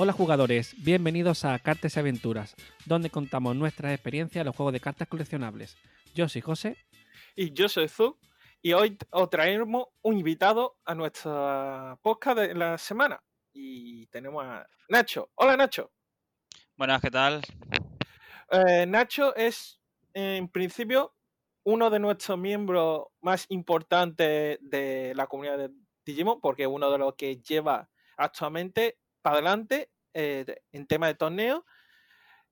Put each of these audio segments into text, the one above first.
Hola jugadores, bienvenidos a Cartas y Aventuras, donde contamos nuestras experiencias en los juegos de cartas coleccionables. Yo soy José. Y yo soy Zu. Y hoy os traemos un invitado a nuestra podcast de la semana. Y tenemos a Nacho. Hola Nacho. Buenas, ¿qué tal? Eh, Nacho es, en principio, uno de nuestros miembros más importantes de la comunidad de Digimon, porque es uno de los que lleva actualmente para adelante eh, en tema de torneo,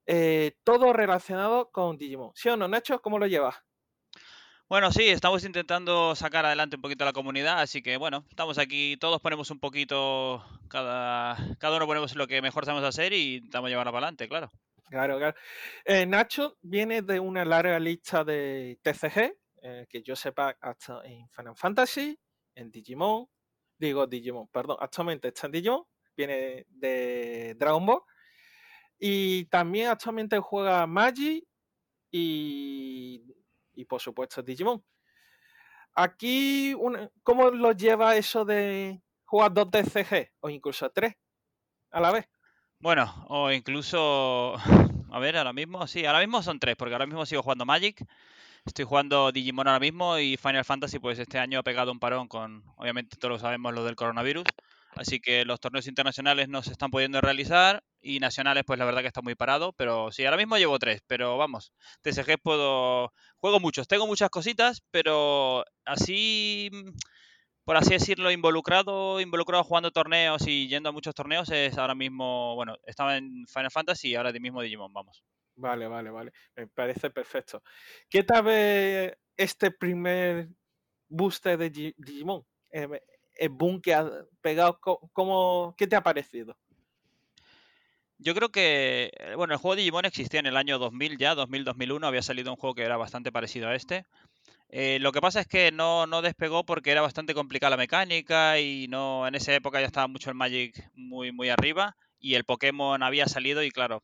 eh, todo relacionado con Digimon. ¿Sí o no, Nacho? ¿Cómo lo llevas? Bueno, sí, estamos intentando sacar adelante un poquito a la comunidad, así que bueno, estamos aquí, todos ponemos un poquito, cada, cada uno ponemos lo que mejor sabemos hacer y intentamos llevarlo para adelante, claro. Claro, claro. Eh, Nacho viene de una larga lista de TCG, eh, que yo sepa, hasta en Final Fantasy, en Digimon, digo Digimon, perdón, actualmente está en Digimon, viene de Dragon Ball, y también actualmente juega Magic y, y por supuesto Digimon. Aquí, una- ¿cómo lo lleva eso de jugar dos TCG o incluso tres a la vez? Bueno, o incluso, a ver, ahora mismo, sí, ahora mismo son tres, porque ahora mismo sigo jugando Magic, estoy jugando Digimon ahora mismo y Final Fantasy, pues este año ha pegado un parón con, obviamente todos lo sabemos, lo del coronavirus, así que los torneos internacionales no se están pudiendo realizar y nacionales, pues la verdad que está muy parado, pero sí, ahora mismo llevo tres, pero vamos, TCG puedo, juego muchos, tengo muchas cositas, pero así, por así decirlo, involucrado, involucrado jugando torneos y yendo a muchos torneos es ahora mismo, bueno, estaba en Final Fantasy y ahora mismo Digimon, vamos. Vale, vale, vale. Me parece perfecto. ¿Qué tal este primer booster de Gi- Digimon? El boom que ha pegado, ¿cómo, ¿qué te ha parecido? Yo creo que, eh, bueno, el juego de Digimon existía en el año 2000 ya, 2000-2001, había salido un juego que era bastante parecido a este. Eh, lo que pasa es que no, no despegó porque era bastante complicada la mecánica y no en esa época ya estaba mucho el Magic muy, muy arriba y el Pokémon había salido y claro,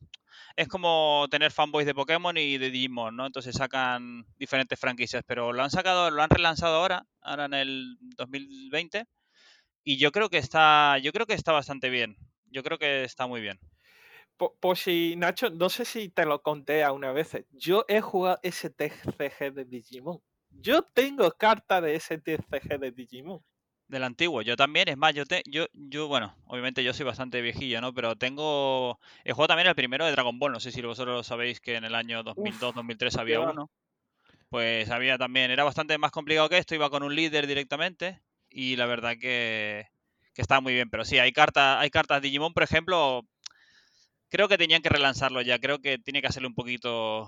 es como tener fanboys de Pokémon y de Digimon, ¿no? Entonces sacan diferentes franquicias, pero lo han sacado, lo han relanzado ahora, ahora en el 2020 y yo creo que está, yo creo que está bastante bien. Yo creo que está muy bien. Por si, Nacho, no sé si te lo conté alguna vez. Yo he jugado ese TCG de Digimon. Yo tengo carta de ese TCG de Digimon. Del antiguo, yo también, es más, yo, te, yo, yo, bueno, obviamente yo soy bastante viejillo, ¿no? Pero tengo, he jugado también el primero de Dragon Ball, no sé si vosotros lo sabéis que en el año 2002-2003 había uno. Pues había también, era bastante más complicado que esto, iba con un líder directamente y la verdad que, que estaba muy bien. Pero sí, hay cartas, hay cartas Digimon, por ejemplo, creo que tenían que relanzarlo ya, creo que tiene que hacerle un poquito,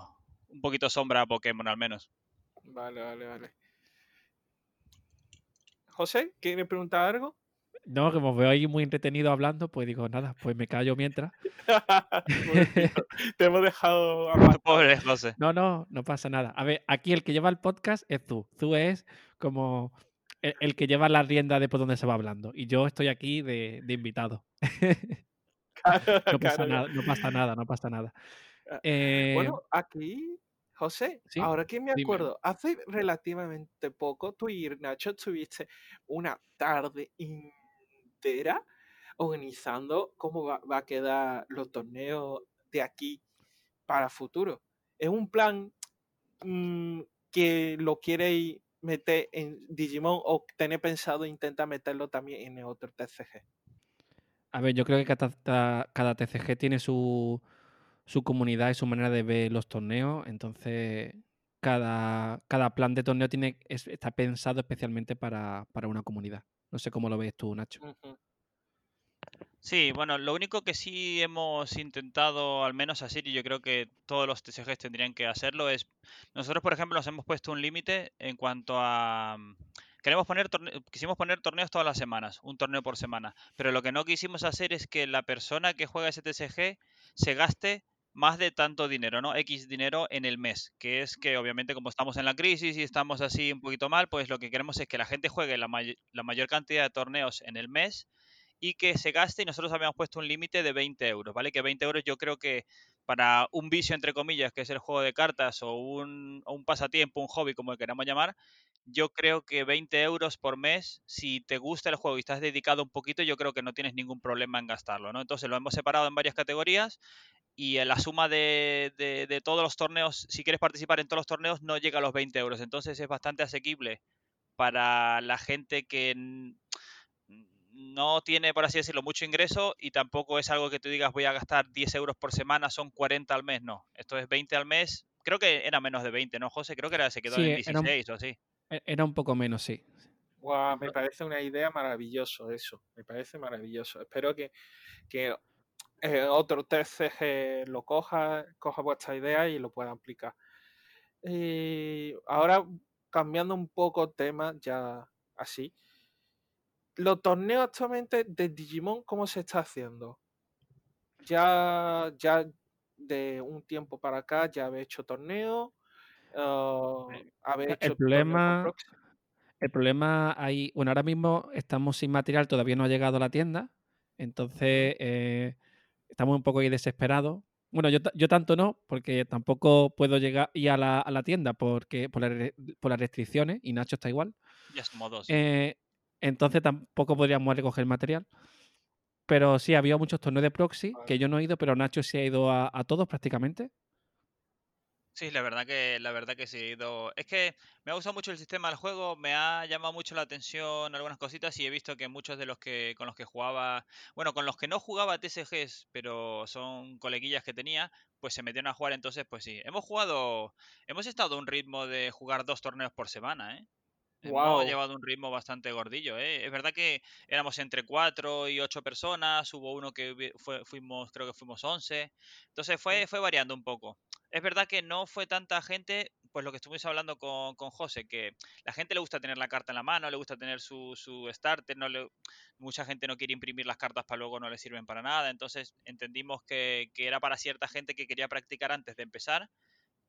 un poquito sombra a Pokémon al menos. Vale, vale, vale. José, ¿quiere preguntar algo? No, como veo ahí muy entretenido hablando, pues digo, nada, pues me callo mientras. Te hemos dejado apartado. Pobre José. No, no, no pasa nada. A ver, aquí el que lleva el podcast es tú. Tú es como el, el que lleva la rienda de por dónde se va hablando. Y yo estoy aquí de, de invitado. Claro, No pasa claro. nada, no pasa nada, no pasa nada. Ah, Eh, Bueno, aquí, José, sí, ahora que me dime. acuerdo, hace relativamente poco tú y Nacho tuviste una tarde entera organizando cómo va, va a quedar los torneos de aquí para futuro. Es un plan mm, que lo queréis meter en Digimon o tener pensado intentar meterlo también en el otro TCG. A ver, yo creo que cada, cada TCG tiene su, su comunidad y su manera de ver los torneos. Entonces, cada, cada plan de torneo tiene, es- está pensado especialmente para, para una comunidad. No sé cómo lo ves tú, Nacho. Sí, bueno, lo único que sí hemos intentado al menos hacer, y yo creo que todos los TCGs tendrían que hacerlo, es, nosotros por ejemplo nos hemos puesto un límite en cuanto a... mm, Queremos poner torne- quisimos poner torneos todas las semanas, un torneo por semana, pero lo que no quisimos hacer es que la persona que juega ese TCG se gaste más de tanto dinero, ¿no? X dinero en el mes, que es que obviamente como estamos en la crisis y estamos así un poquito mal, pues lo que queremos es que la gente juegue la, may- la mayor cantidad de torneos en el mes y que se gaste, y nosotros habíamos puesto un límite de 20 euros, ¿vale? Que 20 euros yo creo que para un vicio, entre comillas, que es el juego de cartas, o un, un pasatiempo, un hobby, como queramos llamar, yo creo que 20 euros por mes, si te gusta el juego y estás dedicado un poquito, yo creo que no tienes ningún problema en gastarlo, ¿no? Entonces lo hemos separado en varias categorías y la suma de, de, todos los torneos, si quieres participar en todos los torneos, no llega a los 20 euros. Entonces es bastante asequible para la gente que no tiene, por así decirlo, mucho ingreso y tampoco es algo que tú digas voy a gastar 10 euros por semana, son 40 al mes, no. Esto es 20 al mes. Creo que era menos de 20, ¿no, José? Creo que era, se quedó en 16 o así. E, era un poco menos, sí. me parece una idea maravilloso eso, me parece maravilloso. Espero que, que eh, otro TCG lo coja, coja vuestra idea y lo pueda aplicar. Y ahora, cambiando un poco tema, ya así, los torneos actualmente de Digimon, ¿cómo se está haciendo? Ya, ya de un tiempo para acá ya habéis hecho torneos. Uh, hecho el problema, el problema hay, bueno, ahora mismo estamos sin material, todavía no ha llegado a la tienda, entonces eh, estamos un poco ahí desesperados. Bueno, yo, yo, tanto no, porque tampoco puedo llegar ir a la, a la tienda porque por, por, las restricciones y Nacho está igual. Ya somos dos. Eh, entonces tampoco podríamos recoger material. Pero sí, había muchos torneos de proxy que yo no he ido, pero Nacho sí ha ido a, todos prácticamente. Sí, la verdad que la verdad que sí he ido. Es que me ha gustado mucho el sistema del juego, me ha llamado mucho la atención algunas cositas y he visto que muchos de los que con los que jugaba, bueno, con los que no jugaba TCGs, pero son coleguillas que tenía, pues se metieron a jugar, entonces pues sí. Hemos jugado, hemos estado a un ritmo de jugar dos torneos por semana, ¿eh? Hemos llevado un ritmo bastante gordillo, ¿eh? Es verdad que éramos entre cuatro y ocho personas, hubo uno que fuimos, creo que fuimos once, entonces fue, fue variando un poco. Es verdad que no fue tanta gente, pues lo que estuvimos hablando con, con José, que la gente le gusta tener la carta en la mano, le gusta tener su, su starter, no le, mucha gente no quiere imprimir las cartas para luego no le sirven para nada, entonces entendimos que, que era para cierta gente que quería practicar antes de empezar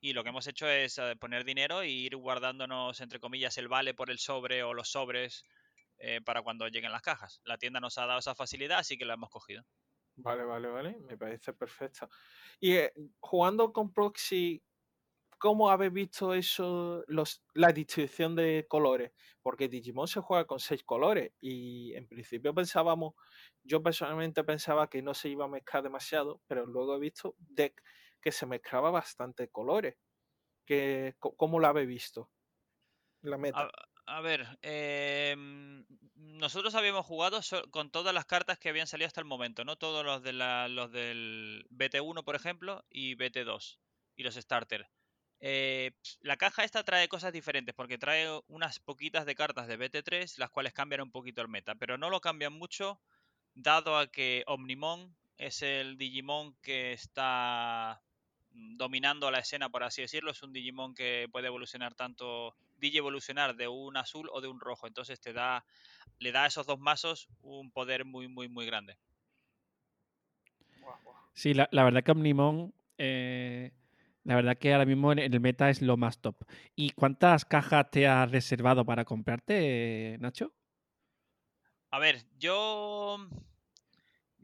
y lo que hemos hecho es eh, poner dinero e ir guardándonos, entre comillas, el vale por el sobre o los sobres eh, para cuando lleguen las cajas. La tienda nos ha dado esa facilidad, así que la hemos cogido. Vale, vale, vale, me parece perfecto. Y eh, jugando con Proxy, ¿cómo habéis visto eso, los, la distribución de colores? Porque Digimon se juega con seis colores y en principio pensábamos, yo personalmente pensaba que no se iba a mezclar demasiado, pero luego he visto deck que se mezclaba bastante colores. Que, ¿Cómo lo habéis visto? La meta. A, ver, em, nosotros habíamos jugado con todas las cartas que habían salido hasta el momento, ¿no? Todos los, de los del BT1, por ejemplo, y BT2, y los starter. Eh, la caja esta trae cosas diferentes porque trae unas poquitas de cartas de BT3, las cuales cambian un poquito el meta, pero no lo cambian mucho, dado a que Omnimon es el Digimon que está dominando la escena, por así decirlo. Es un Digimon que puede evolucionar tanto, Digi evolucionar de un azul o de un rojo. Entonces te da, le da a esos dos mazos un poder muy, muy, muy grande. Sí, la, verdad que Omnimon, eh, la verdad que ahora mismo en el meta es lo más top. ¿Y cuántas cajas te has reservado para comprarte, Nacho? A ver, yo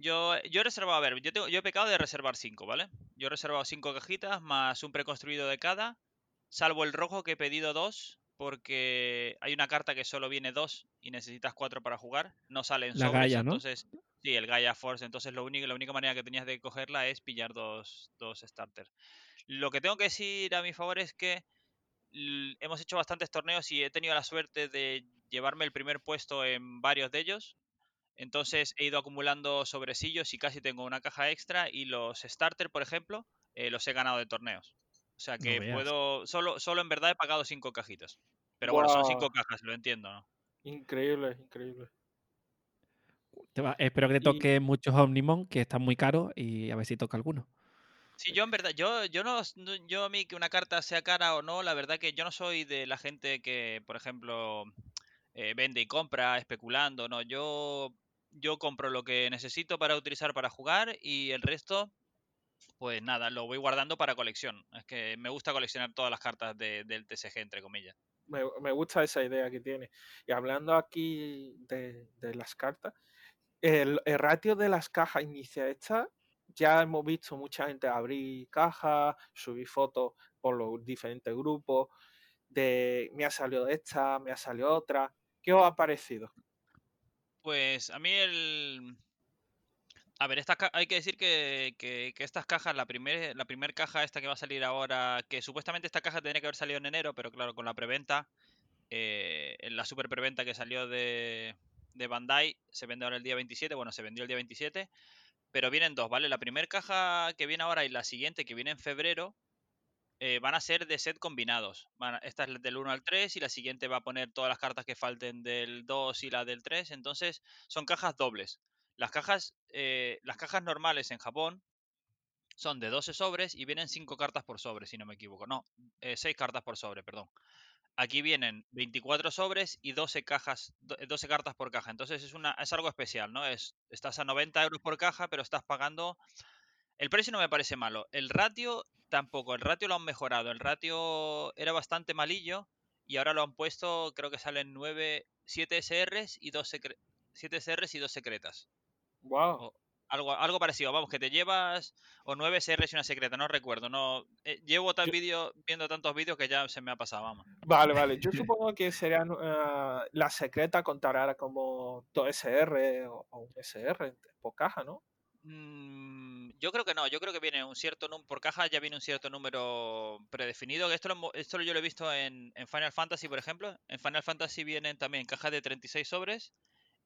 yo, yo he reservado, a ver, yo, tengo, yo he pecado de reservar 5, ¿vale? Yo he reservado 5 cajitas más un preconstruido de cada, salvo el rojo que he pedido 2, porque hay una carta que solo viene 2 y necesitas 4 para jugar, no salen la sobres, Gaia, ¿no? entonces... Sí, el Gaia Force, entonces lo único, la única manera que tenías de cogerla es pillar dos, dos starters. Lo que tengo que decir a mi favor es que hemos hecho bastantes torneos y he tenido la suerte de llevarme el primer puesto en varios de ellos. Entonces he ido acumulando sobresillos y casi tengo una caja extra y los starter, por ejemplo, eh, los he ganado de torneos. O sea que puedo, solo, solo en verdad he pagado cinco cajitas. Pero bueno, son cinco cajas, lo entiendo, ¿no? Increíble, increíble. espero que te toque muchos Omnimon, que están muy caros, y a ver si toca alguno. Sí, yo en verdad, yo, yo no, yo a mí que una carta sea cara o no, la verdad que yo no soy de la gente que, por ejemplo, eh, vende y compra especulando, no, yo yo compro lo que necesito para utilizar para jugar y el resto, pues nada, lo voy guardando para colección. Es que me gusta coleccionar todas las cartas del TCG, entre comillas. Me, gusta esa idea que tiene. Y hablando aquí de, las cartas, el, ratio de las cajas inicia esta, ya hemos visto mucha gente abrir cajas, subir fotos por los diferentes grupos. de me ha salido esta, me ha salido otra. ¿Qué os ha parecido? Pues a mí el... A ver, esta hay que decir que, que, estas cajas, la primera la primer caja esta que va a salir ahora, que supuestamente esta caja tendría que haber salido en enero, pero claro, con la preventa, eh, la super preventa que salió de, de Bandai, se vende ahora el día 27, bueno, se vendió el día 27, pero vienen dos, ¿vale? La primera caja que viene ahora y la siguiente que viene en febrero eh, van a ser de set combinados. esta es del 1 al 3 y la siguiente va a poner todas las cartas que falten del 2 y la del 3. Entonces son cajas dobles. Las cajas, eh, las cajas normales en Japón son de 12 sobres y vienen 5 cartas por sobre, si no me equivoco. No, 6 eh, cartas por sobre, perdón. Aquí vienen 24 sobres y 12 cajas, 12 cartas por caja. Entonces es, una, es algo especial, ¿no? Es, estás a 90 euros por caja, pero estás pagando el precio no me parece malo. El ratio tampoco. El ratio lo han mejorado. El ratio era bastante malillo y ahora lo han puesto, creo que salen 9, 7 SRs y 2 7 SRs y 2 secretas. Wow. algo, algo parecido, vamos, que te llevas o 9 SRs y una secreta, no recuerdo, no eh, llevo tal vídeo viendo tantos vídeos que ya se me ha pasado, vamos. Vale, vale. Yo supongo que serían uh, la secreta contará como 2 SR o, un SR por caja, ¿no? Mm, yo creo que no, yo creo que viene un cierto número, por caja ya viene un cierto número predefinido. Esto, lo, esto yo lo he visto en, Final Fantasy, por ejemplo. En Final Fantasy vienen también cajas de 36 sobres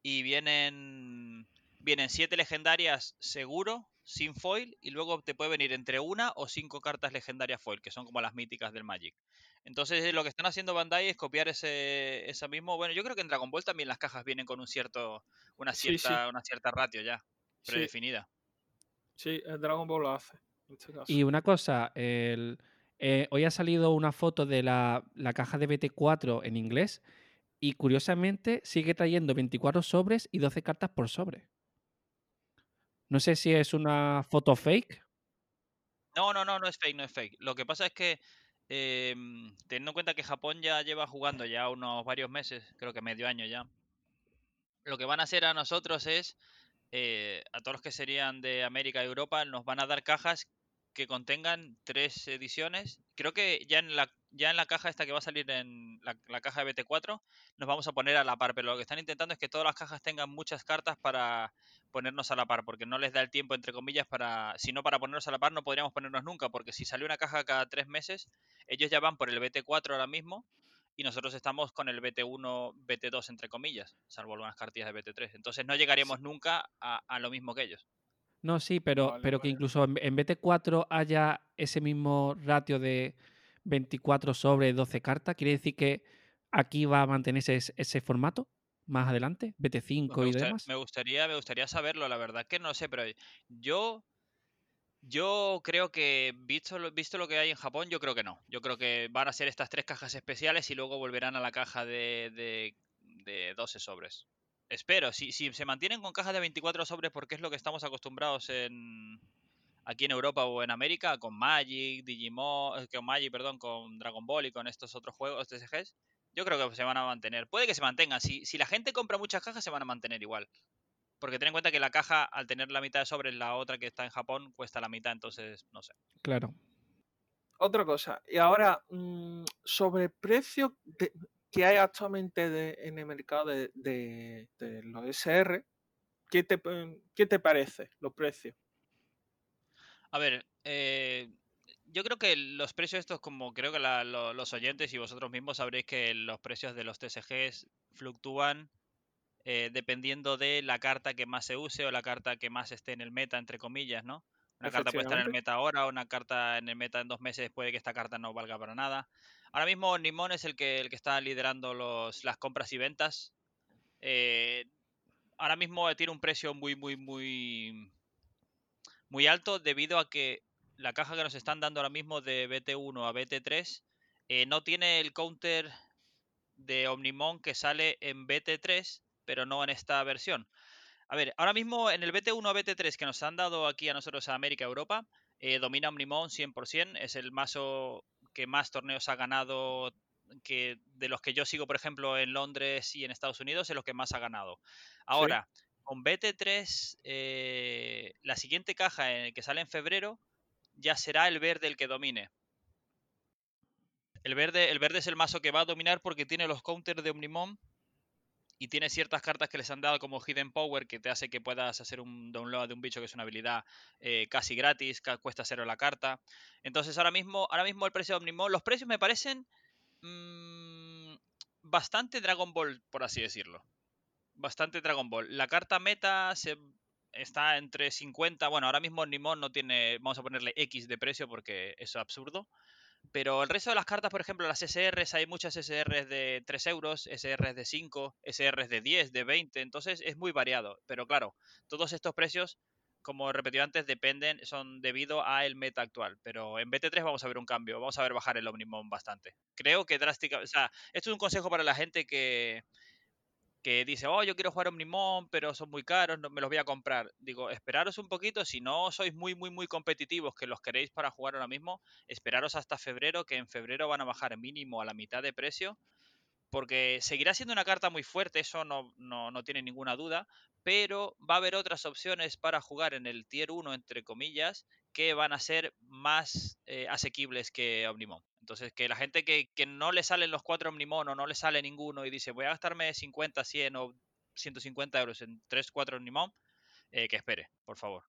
y vienen, vienen 7 legendarias seguro, sin foil, y luego te puede venir entre una o cinco cartas legendarias foil, que son como las míticas del Magic. Entonces lo que están haciendo Bandai es copiar ese, esa mismo. Bueno, yo creo que en Dragon Ball también las cajas vienen con un cierto, una cierta, una cierta ratio ya predefinida. Sí, el Dragon Ball lo hace. Este y una cosa, el, eh, hoy ha salido una foto de la, caja de BT4 en inglés y curiosamente sigue trayendo 24 sobres y 12 cartas por sobre. No sé si es una foto fake. No, no, no, no es fake, no es fake. Lo que pasa es que, em, teniendo en cuenta que Japón ya lleva jugando ya unos varios meses, creo que medio año ya, lo que van a hacer a nosotros es eh, a todos los que serían de América y Europa, nos van a dar cajas que contengan tres ediciones. Creo que ya en la, ya en la caja esta que va a salir en la, caja de BT4 nos vamos a poner a la par, pero lo que están intentando es que todas las cajas tengan muchas cartas para ponernos a la par, porque no les da el tiempo, entre comillas, para, si no para ponernos a la par no podríamos ponernos nunca, porque si salió una caja cada tres meses, ellos ya van por el BT4 ahora mismo y nosotros estamos con el BT1, BT2 entre comillas, salvo algunas cartillas de BT3. Entonces no llegaríamos nunca a, lo mismo que ellos. No, sí, pero, pero que incluso en, BT4 haya ese mismo ratio de 24 sobre 12 cartas, quiere decir que aquí va a mantenerse ese, formato más adelante, BT5 pues y demás. Me gustaría, me gustaría saberlo, la verdad que no sé, pero yo yo creo que, visto lo, visto lo que hay en Japón, yo creo que no. Yo creo que van a ser estas tres cajas especiales y luego volverán a la caja de, de, 12 sobres. Espero, si, si se mantienen con cajas de 24 sobres, porque es lo que estamos acostumbrados en aquí en Europa o en América, con Magic, Digimon, eh, con Magic, perdón, con Dragon Ball y con estos otros juegos TCGs, yo creo que se van a mantener. Puede que se mantengan. Si, si la gente compra muchas cajas, se van a mantener igual. Porque ten en cuenta que la caja, al tener la mitad de sobres, la otra que está en Japón cuesta la mitad, entonces no sé. Claro. Otra cosa, y ahora, mm, sobre el precio que hay actualmente en el mercado de, los SR, ¿qué te, ¿qué te parece los precios? A ver, eh, yo creo que los precios estos, como creo que los oyentes y vosotros mismos sabréis que los precios de los TSGs fluctúan eh, dependiendo de la carta que más se use o la carta que más esté en el meta, entre comillas, ¿no? Una carta puede estar en el meta ahora, una carta en el meta en dos meses puede que esta carta no valga para nada. Ahora mismo Nimon es el que, el que está liderando los, las compras y ventas. Eh, ahora mismo tiene un precio muy, muy, muy, muy alto debido a que la caja que nos están dando ahora mismo de BT1 a BT3 eh, no tiene el counter de Omnimon que sale en BT3 pero no en esta versión. A ver, ahora mismo en el BT1 a BT3 que nos han dado aquí a nosotros a América Europa, eh, domina Omnimon 100%, es el mazo que más torneos ha ganado que de los que yo sigo, por ejemplo, en Londres y en Estados Unidos, es los que más ha ganado. Ahora, con BT3, eh, la siguiente caja que sale en febrero ya será el verde el que domine. El verde, el verde es el mazo que va a dominar porque tiene los counters de Omnimon y tiene ciertas cartas que les han dado como Hidden Power que te hace que puedas hacer un download de un bicho que es una habilidad eh, casi gratis, que cuesta cero la carta. Entonces ahora mismo, ahora mismo el precio de Omnimon, los precios me parecen mm, bastante Dragon Ball, por así decirlo. Bastante Dragon Ball. La carta meta se está entre 50, bueno, ahora mismo Omnimon no tiene, vamos a ponerle X de precio porque es absurdo. Pero el resto de las cartas, por ejemplo, las SRs, hay muchas SRs de 3 euros, SRs de 5, SRs de 10, de 20, entonces es muy variado. Pero claro, todos estos precios, como repetido antes, dependen, son debido al meta actual. Pero en BT3 vamos a ver un cambio, vamos a ver bajar el Omnimon bastante. Creo que drástica, o sea, esto es un consejo para la gente que, que dice, oh, yo quiero jugar Omnimon, pero son muy caros, no me los voy a comprar. Digo, esperaros un poquito, si no sois muy, muy, muy competitivos, que los queréis para jugar ahora mismo, esperaros hasta febrero, que en febrero van a bajar mínimo a la mitad de precio, porque seguirá siendo una carta muy fuerte, eso no, no, no tiene ninguna duda, pero va a haber otras opciones para jugar en el tier 1, entre comillas, que van a ser más eh, asequibles que Omnimon. Entonces, que la gente que, no le salen los cuatro Omnimon o no le sale ninguno y dice, voy a gastarme 50, 100 o 150 euros en 3, 4 Omnimon, eh, que espere, por favor.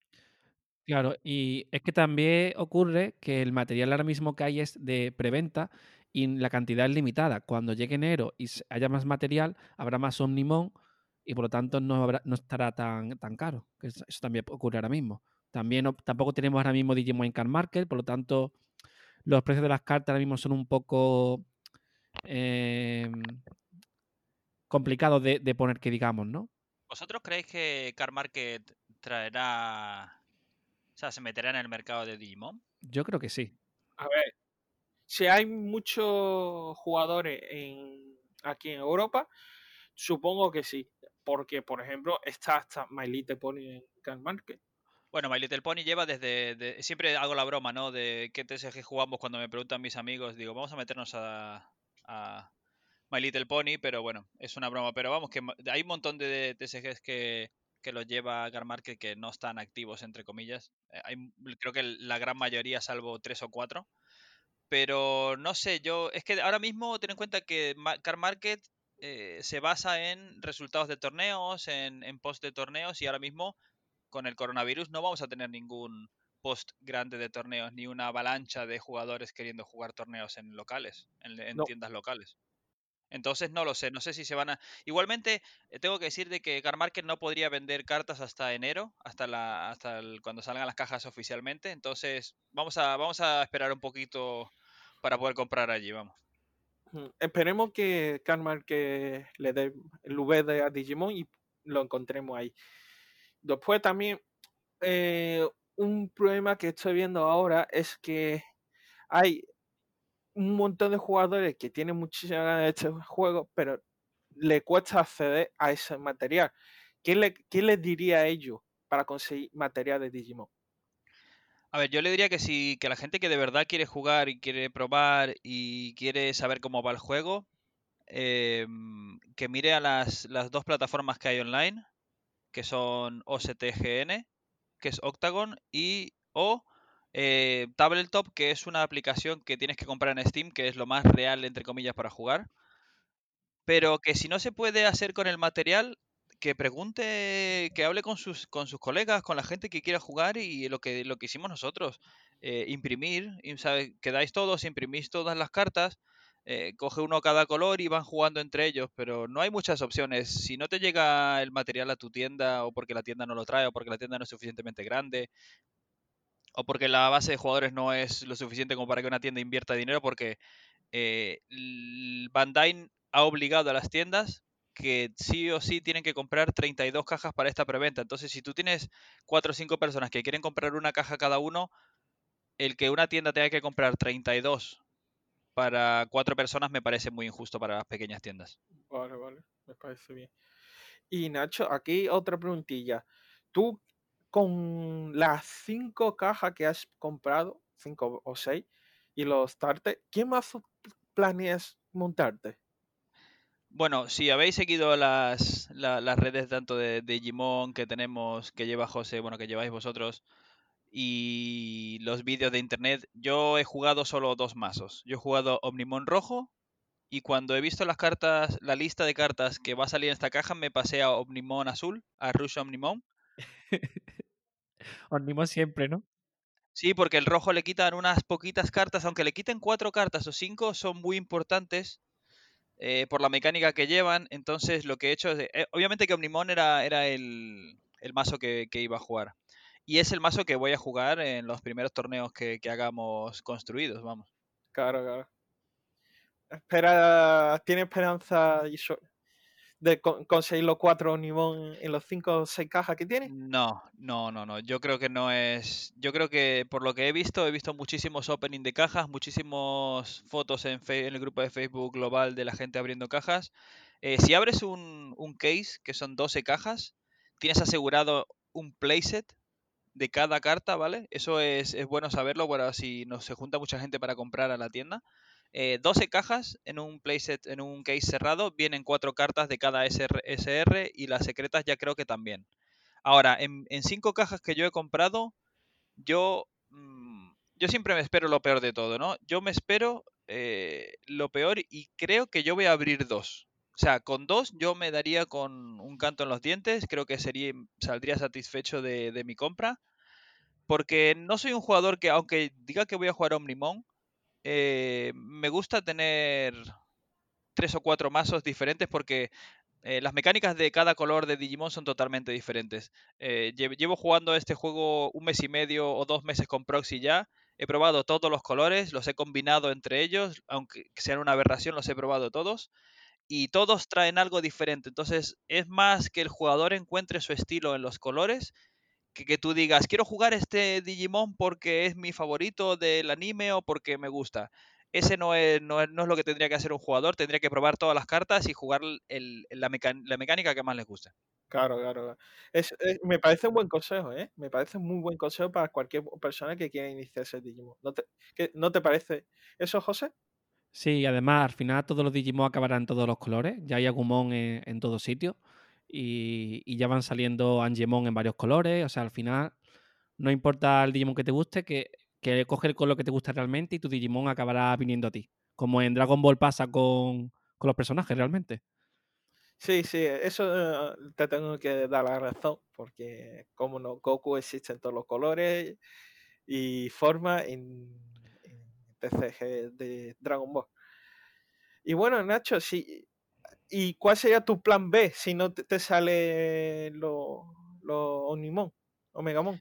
Claro, y es que también ocurre que el material ahora mismo que hay es de preventa y la cantidad es limitada. Cuando llegue enero y haya más material, habrá más Omnimon y por lo tanto no, no estará tan, tan caro. Eso también ocurre ahora mismo. También tampoco tenemos ahora mismo Digimon en Card Market, por lo tanto los precios de las cartas ahora mismo son un poco em, complicados de, poner que digamos, ¿no? ¿Vosotros creéis que Car Market traerá, o sea, se meterá en el mercado de Digimon? Yo creo que sí. A ver, si hay muchos jugadores aquí en Europa, supongo que sí, porque por ejemplo está hasta My Little Pony en Car Market. Bueno, My Little Pony lleva desde. siempre hago la broma, ¿no? De qué TSG jugamos cuando me preguntan mis amigos. Digo, vamos a meternos a, My Little Pony, pero bueno, es una broma. Pero vamos, que hay un montón de TSGs que, que los lleva Garmarket que no están activos, entre comillas. Eh, creo que la gran mayoría, salvo tres o cuatro. Pero no sé, yo. Es que ahora mismo ten en cuenta que Car Market eh, se basa en resultados de torneos, en, en post de torneos, y ahora mismo con el coronavirus no vamos a tener ningún post grande de torneos, ni una avalancha de jugadores queriendo jugar torneos en locales, en, tiendas locales. Entonces no lo sé, no sé si se van a... Igualmente, eh, tengo que decir de que Carmarket no podría vender cartas hasta enero, hasta la, hasta cuando salgan las cajas oficialmente. Entonces, vamos a, vamos a esperar un poquito para poder comprar allí, vamos. Esperemos que Carmarket le dé el V a Digimon y lo encontremos ahí. Después también eh, un problema que estoy viendo ahora es que hay un montón de jugadores que tienen muchísimas ganas de este juego, pero le cuesta acceder a ese material. ¿Qué, le, les diría a ellos para conseguir material de Digimon? A ver, yo le diría que si que la gente que de verdad quiere jugar y quiere probar y quiere saber cómo va el juego, em, que mire a las, las, dos plataformas que hay online, que son OSTGN, que es Octagon, y o eh, Tabletop, que es una aplicación que tienes que comprar en Steam, que es lo más real, entre comillas, para jugar. Pero que si no se puede hacer con el material, que pregunte, que hable con sus, con sus colegas, con la gente que quiera jugar y lo que, lo que hicimos nosotros. Eh, imprimir, quedáis todos, imprimís todas las cartas, eh, coge uno cada color y van jugando entre ellos, pero no hay muchas opciones. Si no te llega el material a tu tienda o porque la tienda no lo trae o porque la tienda no es suficientemente grande o porque la base de jugadores no es lo suficiente como para que una tienda invierta dinero porque eh, Bandai ha obligado a las tiendas que sí o sí tienen que comprar 32 cajas para esta preventa. Entonces, si tú tienes 4 o 5 personas que quieren comprar una caja cada uno, el que una tienda tenga que comprar 32 para cuatro personas me parece muy injusto para las pequeñas tiendas. Vale, vale, me parece bien. Y Nacho, aquí otra preguntilla. Tú con las cinco cajas que has comprado, cinco o seis, y los starters, ¿qué más planeas montarte? Bueno, si habéis seguido las, las redes tanto de Digimon que tenemos, que lleva José, bueno, que lleváis vosotros, y los vídeos de internet, yo he jugado solo dos mazos. Yo he jugado Omnimon rojo y cuando he visto las cartas, la lista de cartas que va a salir en esta caja, me pasé a Omnimon azul, a Rush Omnimon. Omnimon siempre, ¿no? Sí, porque el rojo le quitan unas poquitas cartas, aunque le quiten cuatro cartas o cinco, son muy importantes eh, por la mecánica que llevan. Entonces, lo que he hecho es. eh, obviamente que Omnimon era, era el, el mazo que, que iba a jugar. Y es el mazo que voy a jugar en los primeros torneos que, que hagamos construidos, vamos. Claro, claro. Espera, ¿tiene esperanza y de con- conseguir los cuatro Omnimon en los cinco o seis cajas que tiene? No, no, no, no. Yo creo que no es. Yo creo que por lo que he visto, he visto muchísimos opening de cajas, muchísimas fotos en, fe- en el grupo de Facebook global de la gente abriendo cajas. Eh, si abres un, un case, que son 12 cajas, tienes asegurado un playset de cada carta, ¿vale? Eso es, es bueno saberlo, bueno, si nos se junta mucha gente para comprar a la tienda. Eh, 12 cajas en un playset, en un case cerrado, vienen cuatro cartas de cada SR, y las secretas ya creo que también. Ahora, en, en cinco cajas que yo he comprado, yo, mm, yo siempre me espero lo peor de todo, ¿no? Yo me espero eh, lo peor y creo que yo voy a abrir dos. O sea, con dos yo me daría con un canto en los dientes, creo que sería, saldría satisfecho de, de mi compra, porque no soy un jugador que, aunque diga que voy a jugar Omnimon, eh, me gusta tener tres o cuatro mazos diferentes porque eh, las mecánicas de cada color de Digimon son totalmente diferentes. Eh, lle- llevo jugando este juego un mes y medio o dos meses con Proxy ya. He probado todos los colores, los he combinado entre ellos, aunque sean una aberración, los he probado todos. Y todos traen algo diferente. Entonces es más que el jugador encuentre su estilo en los colores que, que tú digas, quiero jugar este Digimon porque es mi favorito del anime o porque me gusta. Ese no es, no es, no es lo que tendría que hacer un jugador, tendría que probar todas las cartas y jugar el- la, meca- la mecánica que más les guste. Claro, claro. claro. Es, es- me parece un buen consejo, ¿eh? Me parece un muy buen consejo para cualquier persona que quiera iniciarse en Digimon. ¿No te, qué- ¿no te parece eso, José? Sí, además al final todos los Digimon acabarán en todos los colores. Ya hay Agumon en, en todos sitios. Y, ya van saliendo Angemon en varios colores. O sea, al final no importa el Digimon que te guste, que, que coge el color que te gusta realmente y tu Digimon acabará viniendo a ti. Como en Dragon Ball pasa con, con los personajes realmente. Sí, sí, eso eh, te tengo que dar la razón, porque como no, Goku existe en todos los colores y formas en, en TCG de Dragon Ball. Y bueno, Nacho, sí, ¿y cuál sería tu plan B si no te, te sale los lo Omnimon, Omegamon?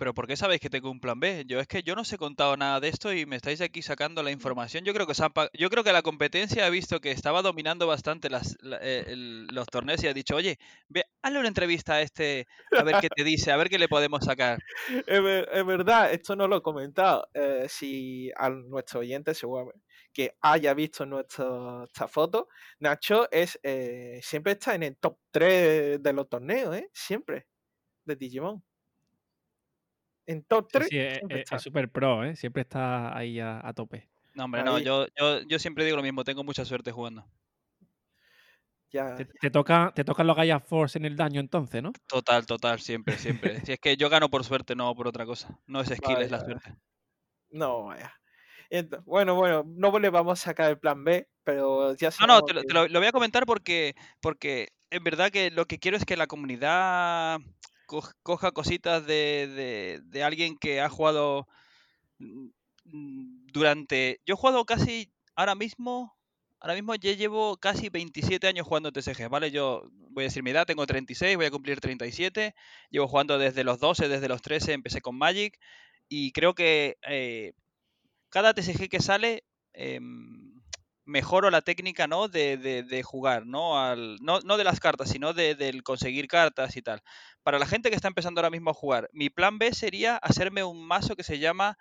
Pero ¿por qué sabéis que tengo un plan B? Yo es que yo no os he contado nada de esto y me estáis aquí sacando la información. Yo creo que, yo creo que la competencia ha visto que estaba dominando bastante eh, los torneos y ha dicho, oye, ve, hazle una entrevista a este, a ver qué te dice, a ver qué le podemos sacar. Es verdad, esto no lo he comentado. eh, si a nuestro oyente seguramente que haya visto nuestra, esta foto, Nacho es eh, siempre está en el top 3 de los torneos, ¿eh? Siempre, de Digimon. En top Sí, 3 sí, siempre es está. es súper pro, ¿eh? Siempre está ahí a, a tope. No, hombre, no, yo, yo, yo siempre digo lo mismo, tengo mucha suerte jugando. Ya, Te, ya. te toca, te tocan los Gaia Force en el daño entonces, ¿no? Total, total, siempre, siempre. Si es que yo gano por suerte, no por otra cosa. No es skill, es la suerte. No, vaya. Bueno, bueno, no le vamos a sacar el plan B, pero ya No, no, te, lo, que- te lo- lo voy a comentar porque, porque es verdad que lo que quiero es que la comunidad co- coja cositas de, de- de alguien que ha jugado mm, mm, durante... Yo he jugado casi, ahora mismo, ahora mismo ya llevo casi 27 años jugando TCG, ¿vale? Yo voy a decir mi edad, tengo 36, voy a cumplir 37, llevo jugando desde los 12, desde los 13, empecé con Magic y creo que eh, cada TCG que sale em, mejoro la técnica, ¿no? De, de- de jugar, ¿no? Al, no, no de las cartas, sino de, del conseguir cartas y tal. Para la gente que está empezando ahora mismo a jugar, mi plan B sería hacerme un mazo que se llama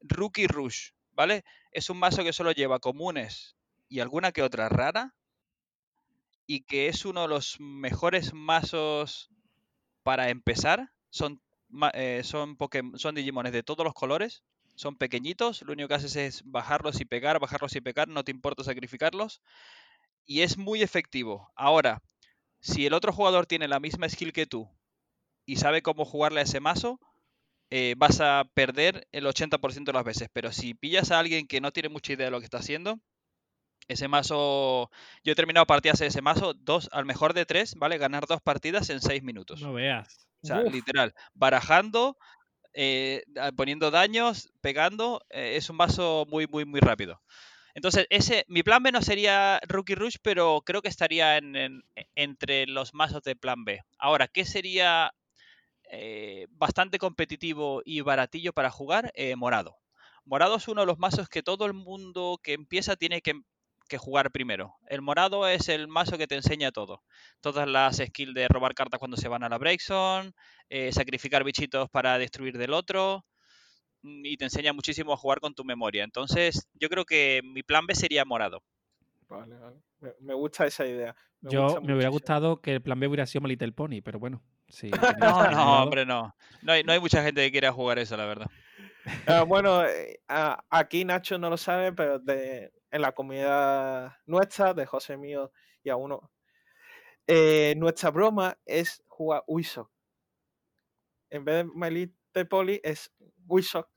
Rookie Rush, ¿vale? Es un mazo que solo lleva comunes y alguna que otra rara y que es uno de los mejores mazos para empezar. Son, eh, son, Pokémon, son Digimones de todos los colores, son pequeñitos, lo único que haces es bajarlos y pegar, bajarlos y pegar, no te importa sacrificarlos y es muy efectivo. Ahora, si el otro jugador tiene la misma skill que tú y sabe cómo jugarle a ese mazo, eh, vas a perder el 80% de las veces. Pero si pillas a alguien que no tiene mucha idea de lo que está haciendo, ese mazo, yo he terminado partidas de ese mazo, dos, al mejor de tres, ¿vale? Ganar dos partidas en seis minutos. No veas. O sea, Uf. literal, barajando, eh, poniendo daños, pegando, eh, es un mazo muy, muy, muy rápido. Entonces, ese, mi plan B no sería Rookie Rush, pero creo que estaría en- e- entre los mazos de plan B. Ahora, ¿qué sería eh, bastante competitivo y baratillo para jugar? Morado. Morado es uno de los mazos que todo el mundo que empieza tiene que, que jugar primero. El morado es el mazo que te enseña todo. Todas las skills de robar cartas cuando se van a la breakzone, eh, sacrificar bichitos para destruir del otro mm, y te enseña muchísimo a jugar con tu memoria. Entonces, yo creo que mi plan B sería morado. Vale, vale. Me, me gusta esa idea. Me Yo gusta me hubiera gustado que el plan B hubiera sido My Little Pony, pero bueno. Sí, No, no, hombre, no. No hay, no hay mucha gente que quiera jugar eso, la verdad. Ah, bueno, eh, ah, aquí Nacho no lo sabe, pero de, en la comunidad nuestra, de José mío y a uno, eh, nuestra broma es jugar Wisok. En vez de My Little Pony es Wisok.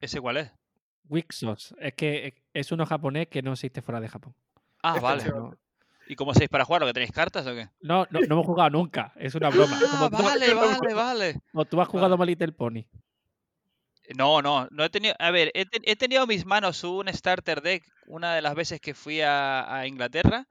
¿Ese cuál es? Wixos. Es que es uno japonés que no existe fuera de Japón. Ah, vale. ¿Y cómo hacéis para jugarlo? ¿Que tenéis cartas o qué? No, no, no hemos jugado nunca. Es una broma. Ah, Como tú, vale, vale, vale. como tú has jugado My Little Pony. No, no, no he tenido. A ver, he, te- he tenido en mis manos un starter deck una de las veces que fui a, a Inglaterra,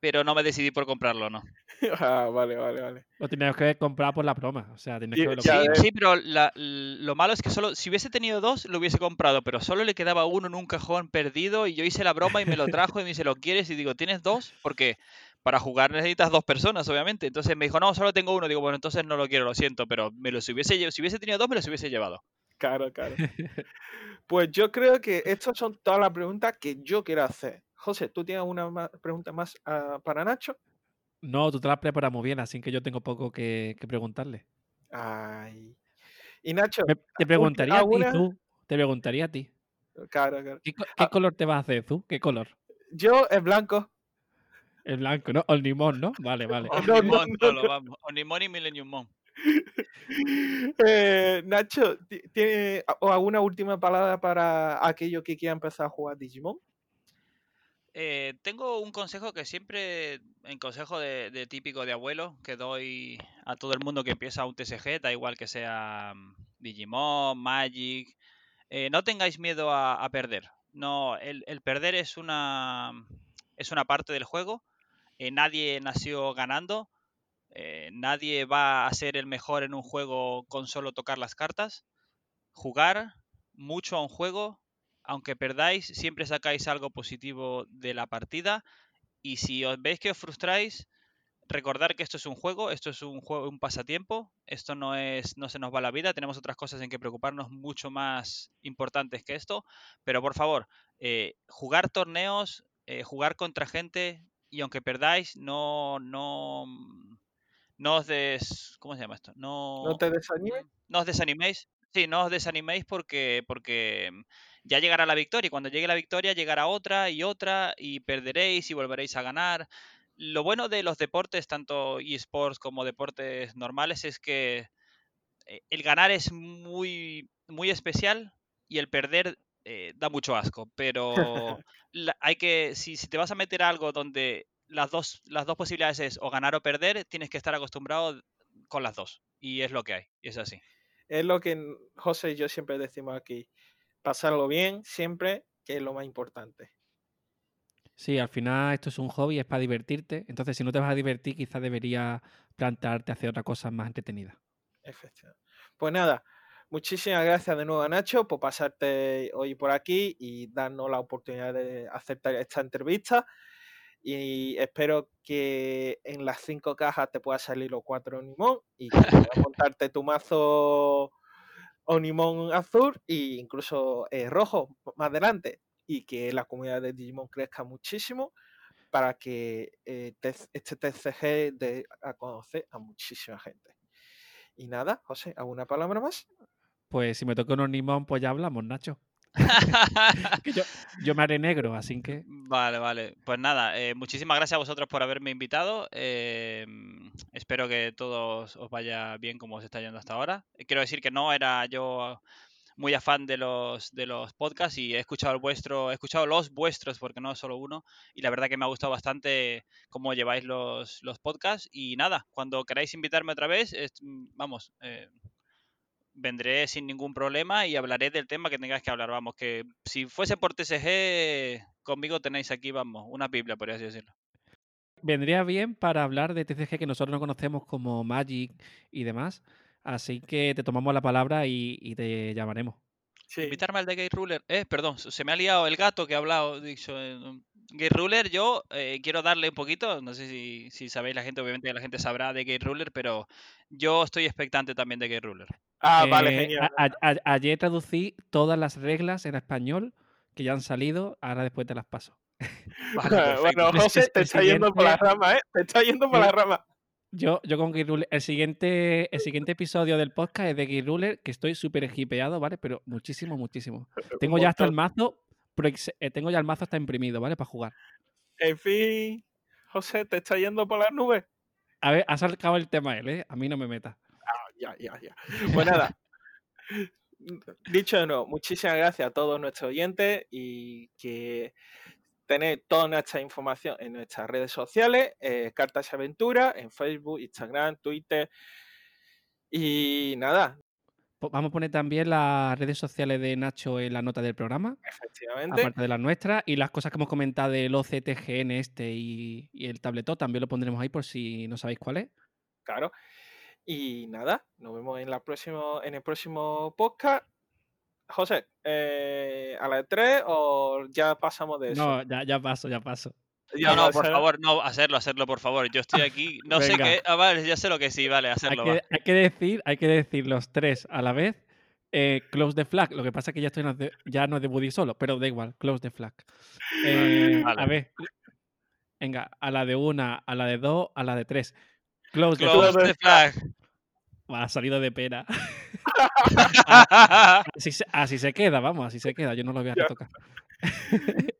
pero no me decidí por comprarlo, ¿no? Ah, vale, vale, vale. Lo tenías que comprar por la broma. O sea, tienes Y- que verlo Sí, sí, pero la- lo malo es que solo, si hubiese tenido dos, lo hubiese comprado, pero solo le quedaba uno en un cajón perdido y yo hice la broma y me lo trajo y me dice, ¿lo quieres? Y digo, ¿tienes dos? Porque para jugar necesitas dos personas, obviamente. Entonces me dijo, no, solo tengo uno. Digo, bueno, entonces no lo quiero, lo siento, pero me los hubiese, si hubiese tenido dos, me los hubiese llevado. Claro, claro. Pues yo creo que estas son todas las preguntas que yo quiero hacer. José, ¿tú tienes una pregunta más ah, para Nacho? No, tú te las preparas muy bien, así que yo tengo poco que, que preguntarle. Ay. Y Nacho, Me- te preguntaría a ti, tú. Te preguntaría a ti. claro, claro. ¿Qué, Ah. color te vas a hacer tú? ¿Qué color? Yo es blanco. El blanco, ¿no? O el limón, ¿no? Vale, vale. Oh, no, vamos. Omnimon y Millennium Mon. Eh, Nacho, ti- ¿tiene alguna última palabra para aquellos que quieran empezar a jugar Digimon? Eh, tengo un consejo que siempre, en consejo de, típico de abuelo, que doy a todo el mundo que empieza un TSG, da igual que sea mm, Digimon, Magic, eh, no tengáis miedo a, perder. No, el, perder es una, es una parte del juego. nadie nació ganando. Eh, nadie va a ser el mejor en un juego con solo tocar las cartas. Jugar mucho a un juego, aunque perdáis, siempre sacáis algo positivo de la partida. Y si os veis que os frustráis, recordar que esto es un juego, esto es un juego, un pasatiempo, esto no es, no se nos va la vida, tenemos otras cosas en que preocuparnos mucho más importantes que esto. Pero por favor, eh, jugar torneos, eh, jugar contra gente, y aunque perdáis, no, no, no os des, ¿cómo se llama esto? No, ¿No te desanimes? Mm, No os desaniméis. Sí, no os desaniméis porque, porque mm, ya llegará la victoria y cuando llegue la victoria llegará otra y otra y perderéis y volveréis a ganar. Lo bueno de los deportes, tanto esports como deportes normales, es que eh, el ganar es muy, muy especial y el perder eh, da mucho asco. Pero la- hay que, si, si te vas a meter a algo donde las dos, las dos posibilidades es o ganar o perder, tienes que estar acostumbrado con las dos. Y es lo que hay, y es así. Es lo que José y yo siempre decimos aquí. Pasarlo bien siempre, que es lo más importante. Sí, al final esto es un hobby, es para divertirte. Entonces, si no te vas a divertir, quizás deberías plantearte hacer otra cosa más entretenida. Efectivamente. Pues nada, muchísimas gracias de nuevo a Nacho por pasarte hoy por aquí y darnos la oportunidad de aceptar esta entrevista. Y espero que en las cinco cajas te pueda salir los cuatro Onimon y que puedas montarte tu mazo Onimon azul e incluso eh, rojo más adelante. Y que la comunidad de Digimon crezca muchísimo para que eh, te- este TCG dé a conocer a muchísima gente. Y nada, José, ¿alguna palabra más? Pues si me toca un Onimon, pues ya hablamos, Nacho. Que yo, yo me haré negro, así que. Vale, vale. Pues nada, eh, muchísimas gracias a vosotros por haberme invitado. eh, espero que todos os vaya bien como os está yendo hasta ahora. Quiero decir que no era yo muy afán de los, de los podcasts y he escuchado el vuestro, he escuchado los vuestros porque no solo uno y la verdad que me ha gustado bastante cómo lleváis los, los podcasts y nada, cuando queráis invitarme otra vez, es- vamos, eh, vendré sin ningún problema y hablaré del tema que tengáis que hablar. Vamos, que si fuese por TSG, conmigo tenéis aquí, vamos, una Biblia, por así decirlo. Vendría bien para hablar de TCG que nosotros no conocemos como Magic y demás. Así que te tomamos la palabra y, y te llamaremos. Sí. Invitarme al de Gate Ruler. Eh, perdón, se se me ha liado el gato que ha hablado. Dicho, eh, Gate Ruler, yo eh, quiero darle un poquito. No sé si, si sabéis la gente, obviamente la gente sabrá de Gate Ruler, pero yo estoy expectante también de Gate Ruler. Ah, vale, Eh, genial. a- a- a- ayer traducí todas las reglas en español que ya han salido. Ahora después te las paso. Vale, bueno, José, te está yendo por la siguiente- rama, ¿eh? Te está yendo por el- la rama. Yo, yo con Gear Ruler, el siguiente, el siguiente episodio del podcast es de Gear Ruler, que estoy súper hipeado, ¿vale? Pero muchísimo, muchísimo. Tengo ya hasta el mazo, eh, tengo ya el mazo hasta imprimido, ¿vale? Para jugar. En fin, José, te está yendo por las nubes. A ver, ha sacado el tema él, ¿eh? A mí no me meta. Ya, ya, ya. Pues nada. Dicho de nuevo, muchísimas gracias a todos nuestros oyentes y que tenéis toda nuestra información en nuestras redes sociales, eh, Cartas y Aventuras, en Facebook, Instagram, Twitter. Y nada, Po- Vamos a poner también las redes sociales de Nacho en la nota del programa, efectivamente. aparte de las nuestras, y las cosas que hemos comentado del OCTGN este y, y el tabletop también lo pondremos ahí por si no sabéis cuál es. Claro. Y nada, nos vemos en, la próximo, en el próximo podcast. José, eh, ¿a las 3 o ya pasamos de eso? No, ya, ya paso, ya paso. Ya No, por favor, no, hacerlo, hacerlo, por favor. Yo estoy aquí, no sé qué. Ah, vale, ya sé lo que sí, vale, Hay hacerlo. que, va. hay que decir, hay que decir los tres a la vez. eh, close the flag. Lo que pasa es que ya estoy de- ya no es de Buddy solo, pero da igual, close the flag. Eh, Vale. A ver. Venga, a la de una, a la de dos, a la de tres. Close, the Close flag. the flag. Ha salido de pena. Así se, así se queda, vamos, así se queda. Yo no lo voy a retocar.